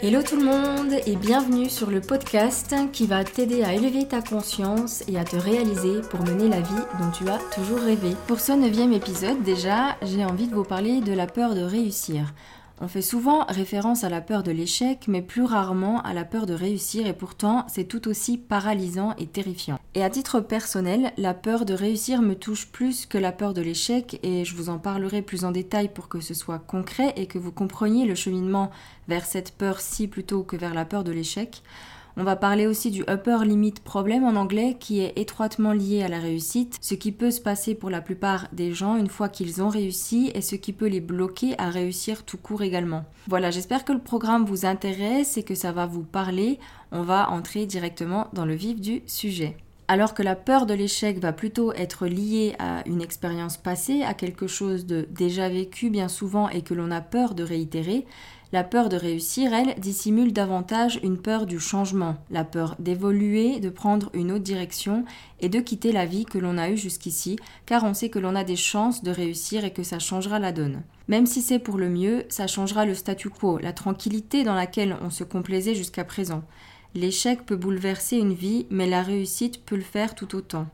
Hello tout le monde et bienvenue sur le podcast qui va t'aider à élever ta conscience et à te réaliser pour mener la vie dont tu as toujours rêvé. Pour ce neuvième épisode déjà, j'ai envie de vous parler de la peur de réussir. On fait souvent référence à la peur de l'échec, mais plus rarement à la peur de réussir, et pourtant c'est tout aussi paralysant et terrifiant. Et à titre personnel, la peur de réussir me touche plus que la peur de l'échec, et je vous en parlerai plus en détail pour que ce soit concret et que vous compreniez le cheminement vers cette peur-ci plutôt que vers la peur de l'échec. On va parler aussi du upper limit problem en anglais qui est étroitement lié à la réussite, ce qui peut se passer pour la plupart des gens une fois qu'ils ont réussi et ce qui peut les bloquer à réussir tout court également. Voilà, j'espère que le programme vous intéresse et que ça va vous parler. On va entrer directement dans le vif du sujet. Alors que la peur de l'échec va plutôt être liée à une expérience passée, à quelque chose de déjà vécu bien souvent et que l'on a peur de réitérer, la peur de réussir, elle, dissimule davantage une peur du changement, la peur d'évoluer, de prendre une autre direction et de quitter la vie que l'on a eue jusqu'ici, car on sait que l'on a des chances de réussir et que ça changera la donne. Même si c'est pour le mieux, ça changera le statu quo, la tranquillité dans laquelle on se complaisait jusqu'à présent. L'échec peut bouleverser une vie, mais la réussite peut le faire tout autant.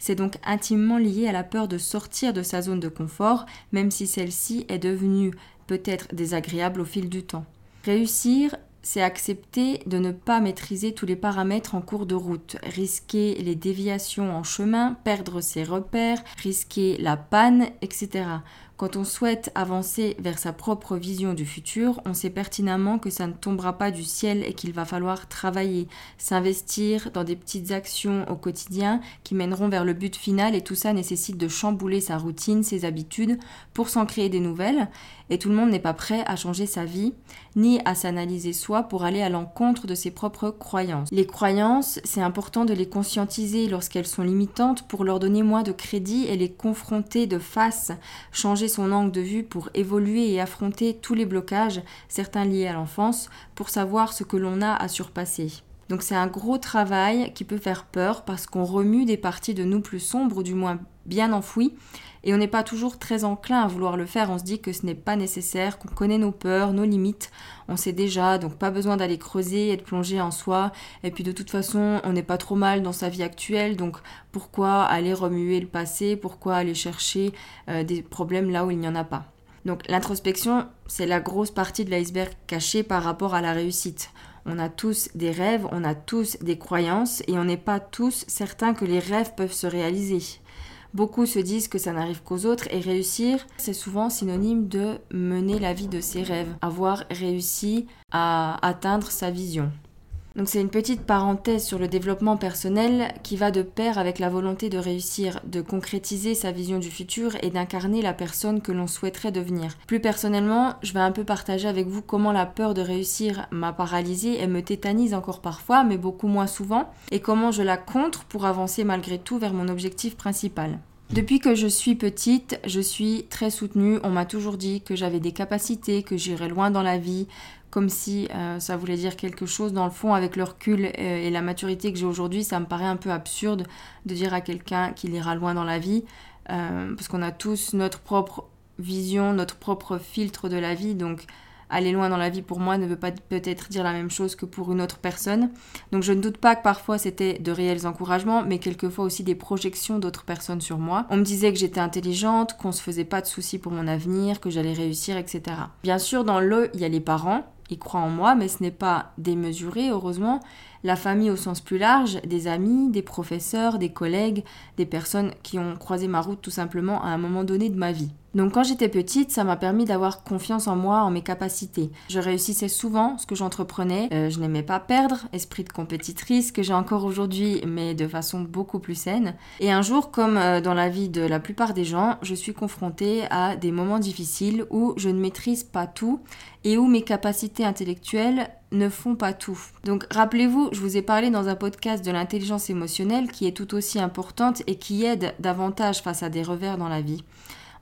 C'est donc intimement lié à la peur de sortir de sa zone de confort, même si celle-ci est devenue peut être désagréable au fil du temps. Réussir, c'est accepter de ne pas maîtriser tous les paramètres en cours de route, risquer les déviations en chemin, perdre ses repères, risquer la panne, etc. Quand on souhaite avancer vers sa propre vision du futur, on sait pertinemment que ça ne tombera pas du ciel et qu'il va falloir travailler, s'investir dans des petites actions au quotidien qui mèneront vers le but final et tout ça nécessite de chambouler sa routine, ses habitudes pour s'en créer des nouvelles et tout le monde n'est pas prêt à changer sa vie ni à s'analyser soi pour aller à l'encontre de ses propres croyances. Les croyances, c'est important de les conscientiser lorsqu'elles sont limitantes pour leur donner moins de crédit et les confronter de face, changer son angle de vue pour évoluer et affronter tous les blocages, certains liés à l'enfance, pour savoir ce que l'on a à surpasser. Donc c'est un gros travail qui peut faire peur parce qu'on remue des parties de nous plus sombres ou du moins bien enfouies. Et on n'est pas toujours très enclin à vouloir le faire, on se dit que ce n'est pas nécessaire, qu'on connaît nos peurs, nos limites, on sait déjà, donc pas besoin d'aller creuser et de plonger en soi, et puis de toute façon on n'est pas trop mal dans sa vie actuelle, donc pourquoi aller remuer le passé, pourquoi aller chercher euh, des problèmes là où il n'y en a pas? Donc l'introspection, c'est la grosse partie de l'iceberg caché par rapport à la réussite. On a tous des rêves, on a tous des croyances et on n'est pas tous certains que les rêves peuvent se réaliser. Beaucoup se disent que ça n'arrive qu'aux autres et réussir, c'est souvent synonyme de mener la vie de ses rêves, avoir réussi à atteindre sa vision. Donc c'est une petite parenthèse sur le développement personnel qui va de pair avec la volonté de réussir, de concrétiser sa vision du futur et d'incarner la personne que l'on souhaiterait devenir. Plus personnellement, je vais un peu partager avec vous comment la peur de réussir m'a paralysée et me tétanise encore parfois, mais beaucoup moins souvent, et comment je la contre pour avancer malgré tout vers mon objectif principal. Depuis que je suis petite, je suis très soutenue. On m'a toujours dit que j'avais des capacités, que j'irais loin dans la vie, comme si euh, ça voulait dire quelque chose. Dans le fond, avec le recul euh, et la maturité que j'ai aujourd'hui, ça me paraît un peu absurde de dire à quelqu'un qu'il ira loin dans la vie, euh, parce qu'on a tous notre propre vision, notre propre filtre de la vie. Donc, aller loin dans la vie pour moi ne veut pas peut-être dire la même chose que pour une autre personne. Donc je ne doute pas que parfois c'était de réels encouragements, mais quelquefois aussi des projections d'autres personnes sur moi. On me disait que j'étais intelligente, qu'on se faisait pas de soucis pour mon avenir, que j'allais réussir, etc. Bien sûr, dans le, il y a les parents, ils croient en moi, mais ce n'est pas démesuré, heureusement. La famille au sens plus large, des amis, des professeurs, des collègues, des personnes qui ont croisé ma route tout simplement à un moment donné de ma vie. Donc quand j'étais petite, ça m'a permis d'avoir confiance en moi, en mes capacités. Je réussissais souvent ce que j'entreprenais, euh, je n'aimais pas perdre, esprit de compétitrice que j'ai encore aujourd'hui, mais de façon beaucoup plus saine. Et un jour, comme euh, dans la vie de la plupart des gens, je suis confrontée à des moments difficiles où je ne maîtrise pas tout et où mes capacités intellectuelles ne font pas tout. Donc rappelez-vous, je vous ai parlé dans un podcast de l'intelligence émotionnelle qui est tout aussi importante et qui aide davantage face à des revers dans la vie.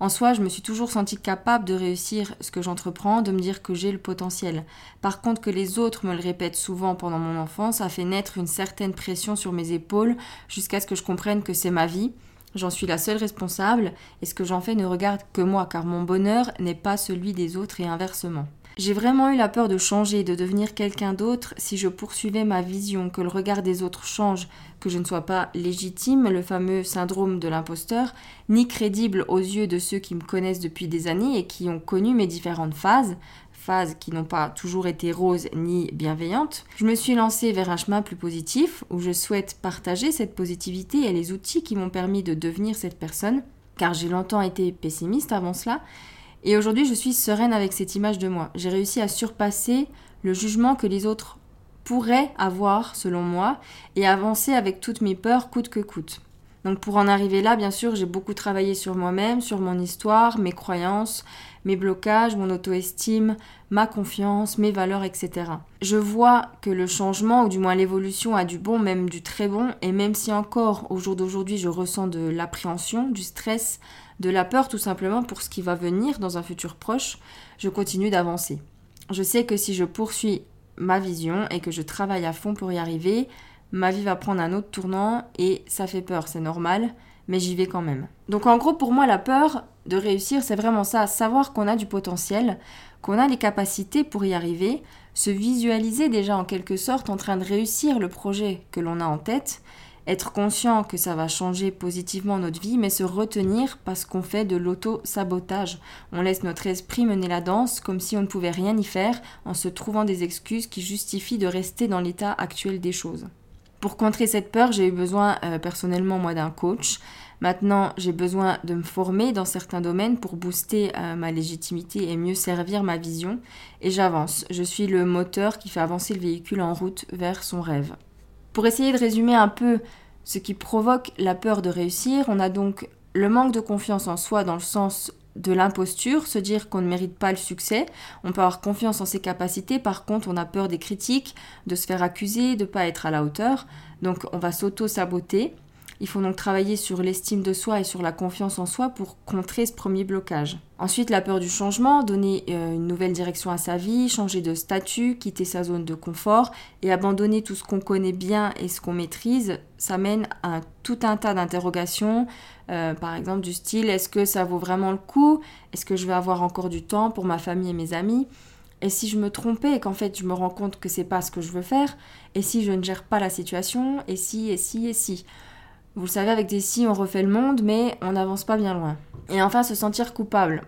En soi, je me suis toujours sentie capable de réussir ce que j'entreprends, de me dire que j'ai le potentiel. Par contre, que les autres me le répètent souvent pendant mon enfance a fait naître une certaine pression sur mes épaules jusqu'à ce que je comprenne que c'est ma vie. J'en suis la seule responsable et ce que j'en fais ne regarde que moi car mon bonheur n'est pas celui des autres et inversement. J'ai vraiment eu la peur de changer, de devenir quelqu'un d'autre si je poursuivais ma vision, que le regard des autres change, que je ne sois pas légitime, le fameux syndrome de l'imposteur, ni crédible aux yeux de ceux qui me connaissent depuis des années et qui ont connu mes différentes phases, phases qui n'ont pas toujours été roses ni bienveillantes. Je me suis lancée vers un chemin plus positif où je souhaite partager cette positivité et les outils qui m'ont permis de devenir cette personne, car j'ai longtemps été pessimiste avant cela et aujourd'hui, je suis sereine avec cette image de moi. J'ai réussi à surpasser le jugement que les autres pourraient avoir, selon moi, et avancer avec toutes mes peurs, coûte que coûte. Donc pour en arriver là, bien sûr, j'ai beaucoup travaillé sur moi-même, sur mon histoire, mes croyances, mes blocages, mon auto-estime, ma confiance, mes valeurs, etc. Je vois que le changement, ou du moins l'évolution, a du bon, même du très bon, et même si encore au jour d'aujourd'hui je ressens de l'appréhension, du stress, de la peur tout simplement pour ce qui va venir dans un futur proche, je continue d'avancer. Je sais que si je poursuis ma vision et que je travaille à fond pour y arriver, ma vie va prendre un autre tournant et ça fait peur, c'est normal, mais j'y vais quand même. Donc en gros, pour moi, la peur de réussir, c'est vraiment ça, savoir qu'on a du potentiel, qu'on a les capacités pour y arriver, se visualiser déjà en quelque sorte en train de réussir le projet que l'on a en tête, être conscient que ça va changer positivement notre vie, mais se retenir parce qu'on fait de l'auto-sabotage. On laisse notre esprit mener la danse comme si on ne pouvait rien y faire en se trouvant des excuses qui justifient de rester dans l'état actuel des choses. Pour contrer cette peur, j'ai eu besoin euh, personnellement moi d'un coach. Maintenant, j'ai besoin de me former dans certains domaines pour booster euh, ma légitimité et mieux servir ma vision. Et j'avance. Je suis le moteur qui fait avancer le véhicule en route vers son rêve. Pour essayer de résumer un peu ce qui provoque la peur de réussir, on a donc le manque de confiance en soi dans le sens de l'imposture, se dire qu'on ne mérite pas le succès. On peut avoir confiance en ses capacités, par contre on a peur des critiques, de se faire accuser, de ne pas être à la hauteur. Donc on va s'auto-saboter. Il faut donc travailler sur l'estime de soi et sur la confiance en soi pour contrer ce premier blocage. Ensuite, la peur du changement, donner euh, une nouvelle direction à sa vie, changer de statut, quitter sa zone de confort et abandonner tout ce qu'on connaît bien et ce qu'on maîtrise, ça mène à tout un tas d'interrogations, euh, par exemple du style est-ce que ça vaut vraiment le coup? Est-ce que je vais avoir encore du temps pour ma famille et mes amis? Et si je me trompais et qu'en fait je me rends compte que c'est pas ce que je veux faire, et si je ne gère pas la situation, et si, et si, et si? Vous le savez, avec des si, on refait le monde, mais on n'avance pas bien loin. Et enfin, se sentir coupable.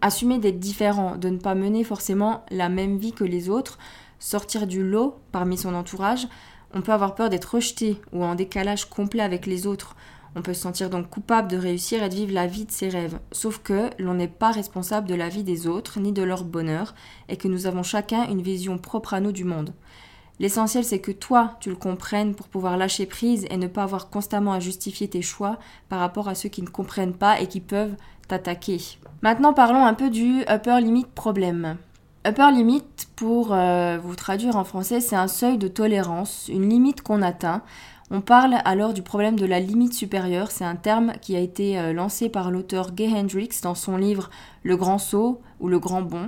Assumer d'être différent, de ne pas mener forcément la même vie que les autres, sortir du lot parmi son entourage. On peut avoir peur d'être rejeté ou en décalage complet avec les autres. On peut se sentir donc coupable de réussir et de vivre la vie de ses rêves. Sauf que l'on n'est pas responsable de la vie des autres ni de leur bonheur et que nous avons chacun une vision propre à nous du monde. L'essentiel, c'est que toi, tu le comprennes pour pouvoir lâcher prise et ne pas avoir constamment à justifier tes choix par rapport à ceux qui ne comprennent pas et qui peuvent t'attaquer. Maintenant, parlons un peu du upper limit problème. Upper limit, pour euh, vous traduire en français, c'est un seuil de tolérance, une limite qu'on atteint. On parle alors du problème de la limite supérieure. C'est un terme qui a été euh, lancé par l'auteur Gay Hendricks dans son livre Le Grand Saut ou Le Grand Bond.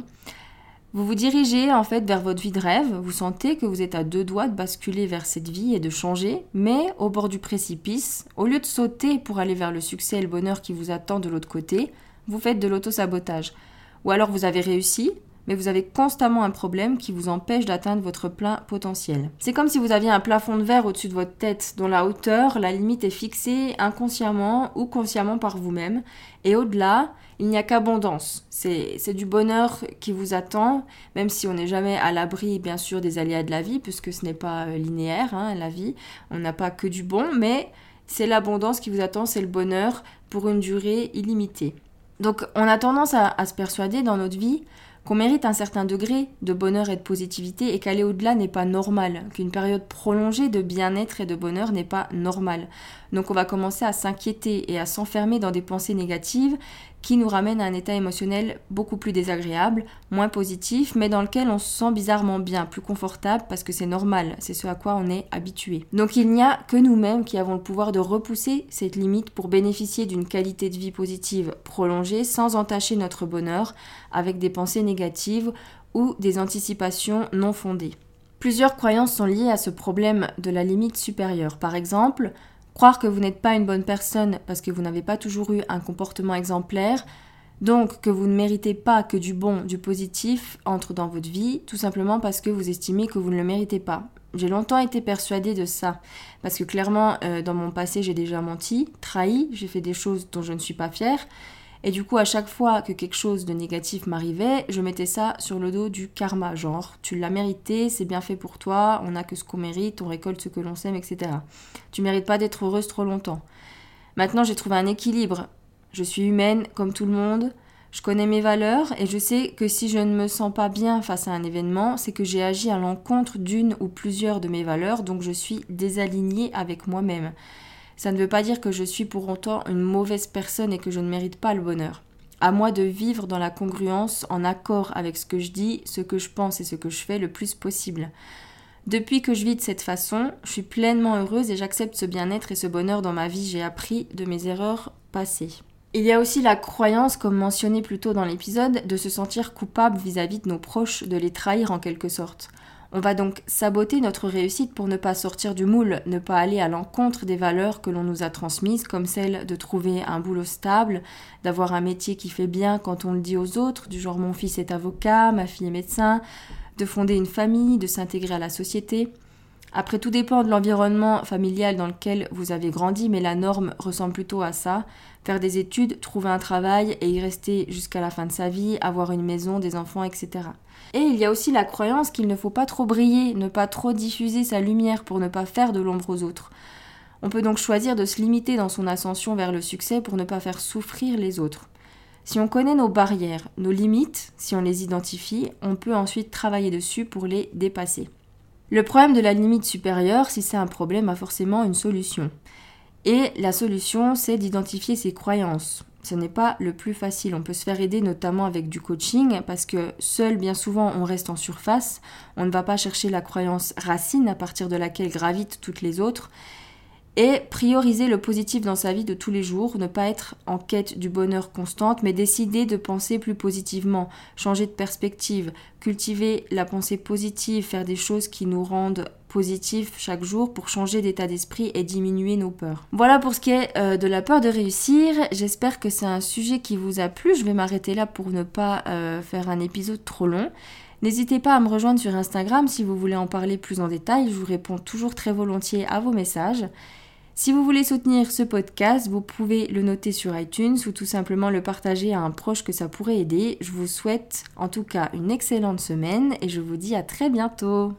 Vous vous dirigez en fait vers votre vie de rêve, vous sentez que vous êtes à deux doigts de basculer vers cette vie et de changer, mais au bord du précipice, au lieu de sauter pour aller vers le succès et le bonheur qui vous attend de l'autre côté, vous faites de l'auto-sabotage. Ou alors vous avez réussi, mais vous avez constamment un problème qui vous empêche d'atteindre votre plein potentiel. C'est comme si vous aviez un plafond de verre au-dessus de votre tête dont la hauteur, la limite est fixée inconsciemment ou consciemment par vous-même, et au-delà, il n'y a qu'abondance. C'est du bonheur qui vous attend, même si on n'est jamais à l'abri, bien sûr, des aléas de la vie, puisque ce n'est pas euh, linéaire, hein, la vie. On n'a pas que du bon, mais c'est l'abondance qui vous attend, c'est le bonheur pour une durée illimitée. Donc on a tendance à se persuader dans notre vie qu'on mérite un certain degré de bonheur et de positivité et qu'aller au-delà n'est pas normal, qu'une période prolongée de bien-être et de bonheur n'est pas normale. Donc on va commencer à s'inquiéter et à s'enfermer dans des pensées négatives qui nous ramènent à un état émotionnel beaucoup plus désagréable, moins positif, mais dans lequel on se sent bizarrement bien, plus confortable parce que c'est normal, c'est ce à quoi on est habitué. Donc il n'y a que nous-mêmes qui avons le pouvoir de repousser cette limite pour bénéficier d'une qualité de vie positive prolongée sans entacher notre bonheur avec des pensées négatives ou des anticipations non fondées. Plusieurs croyances sont liées à ce problème de la limite supérieure. Par exemple, Croire que vous n'êtes pas une bonne personne parce que vous n'avez pas toujours eu un comportement exemplaire, Donc que vous ne méritez pas que du bon, du positif entre dans votre vie, tout simplement parce que vous estimez que vous ne le méritez pas. J'ai longtemps été persuadée de ça, parce que clairement, euh, dans mon passé, j'ai déjà menti, trahi, j'ai fait des choses dont je ne suis pas fière, et du coup, à chaque fois que quelque chose de négatif m'arrivait, je mettais ça sur le dos du karma, genre tu l'as mérité, c'est bien fait pour toi, on n'a que ce qu'on mérite, on récolte ce que l'on sème, etc. Tu mérites pas d'être heureuse trop longtemps. Maintenant, j'ai trouvé un équilibre. Je suis humaine comme tout le monde, je connais mes valeurs et je sais que si je ne me sens pas bien face à un événement, c'est que j'ai agi à l'encontre d'une ou plusieurs de mes valeurs, donc je suis désalignée avec moi-même. Ça ne veut pas dire que je suis pour autant une mauvaise personne et que je ne mérite pas le bonheur. À moi de vivre dans la congruence, en accord avec ce que je dis, ce que je pense et ce que je fais le plus possible. Depuis que je vis de cette façon, je suis pleinement heureuse et j'accepte ce bien-être et ce bonheur dans ma vie. J'ai appris de mes erreurs passées. Il y a aussi la croyance, comme mentionné plus tôt dans l'épisode, de se sentir coupable vis-à-vis de nos proches, de les trahir en quelque sorte. On va donc saboter notre réussite pour ne pas sortir du moule, ne pas aller à l'encontre des valeurs que l'on nous a transmises, comme celle de trouver un boulot stable, d'avoir un métier qui fait bien quand on le dit aux autres, du genre mon fils est avocat, ma fille est médecin, de fonder une famille, de s'intégrer à la société. Après, tout dépend de l'environnement familial dans lequel vous avez grandi, mais la norme ressemble plutôt à ça. Faire des études, trouver un travail et y rester jusqu'à la fin de sa vie, avoir une maison, des enfants, etc. Et il y a aussi la croyance qu'il ne faut pas trop briller, ne pas trop diffuser sa lumière pour ne pas faire de l'ombre aux autres. On peut donc choisir de se limiter dans son ascension vers le succès pour ne pas faire souffrir les autres. Si on connaît nos barrières, nos limites, si on les identifie, on peut ensuite travailler dessus pour les dépasser. Le problème de la limite supérieure, si c'est un problème, a forcément une solution. Et la solution, c'est d'identifier ses croyances. Ce n'est pas le plus facile. On peut se faire aider notamment avec du coaching parce que seul, bien souvent, on reste en surface. On ne va pas chercher la croyance racine à partir de laquelle gravitent toutes les autres et prioriser le positif dans sa vie de tous les jours, ne pas être en quête du bonheur constante, mais décider de penser plus positivement, changer de perspective, cultiver la pensée positive, faire des choses qui nous rendent positifs chaque jour pour changer d'état d'esprit et diminuer nos peurs. Voilà pour ce qui est euh, de la peur de réussir. J'espère que c'est un sujet qui vous a plu. Je vais m'arrêter là pour ne pas euh, faire un épisode trop long. N'hésitez pas à me rejoindre sur Instagram si vous voulez en parler plus en détail. Je vous réponds toujours très volontiers à vos messages. Si vous voulez soutenir ce podcast, vous pouvez le noter sur iTunes ou tout simplement le partager à un proche que ça pourrait aider. Je vous souhaite en tout cas une excellente semaine et je vous dis à très bientôt.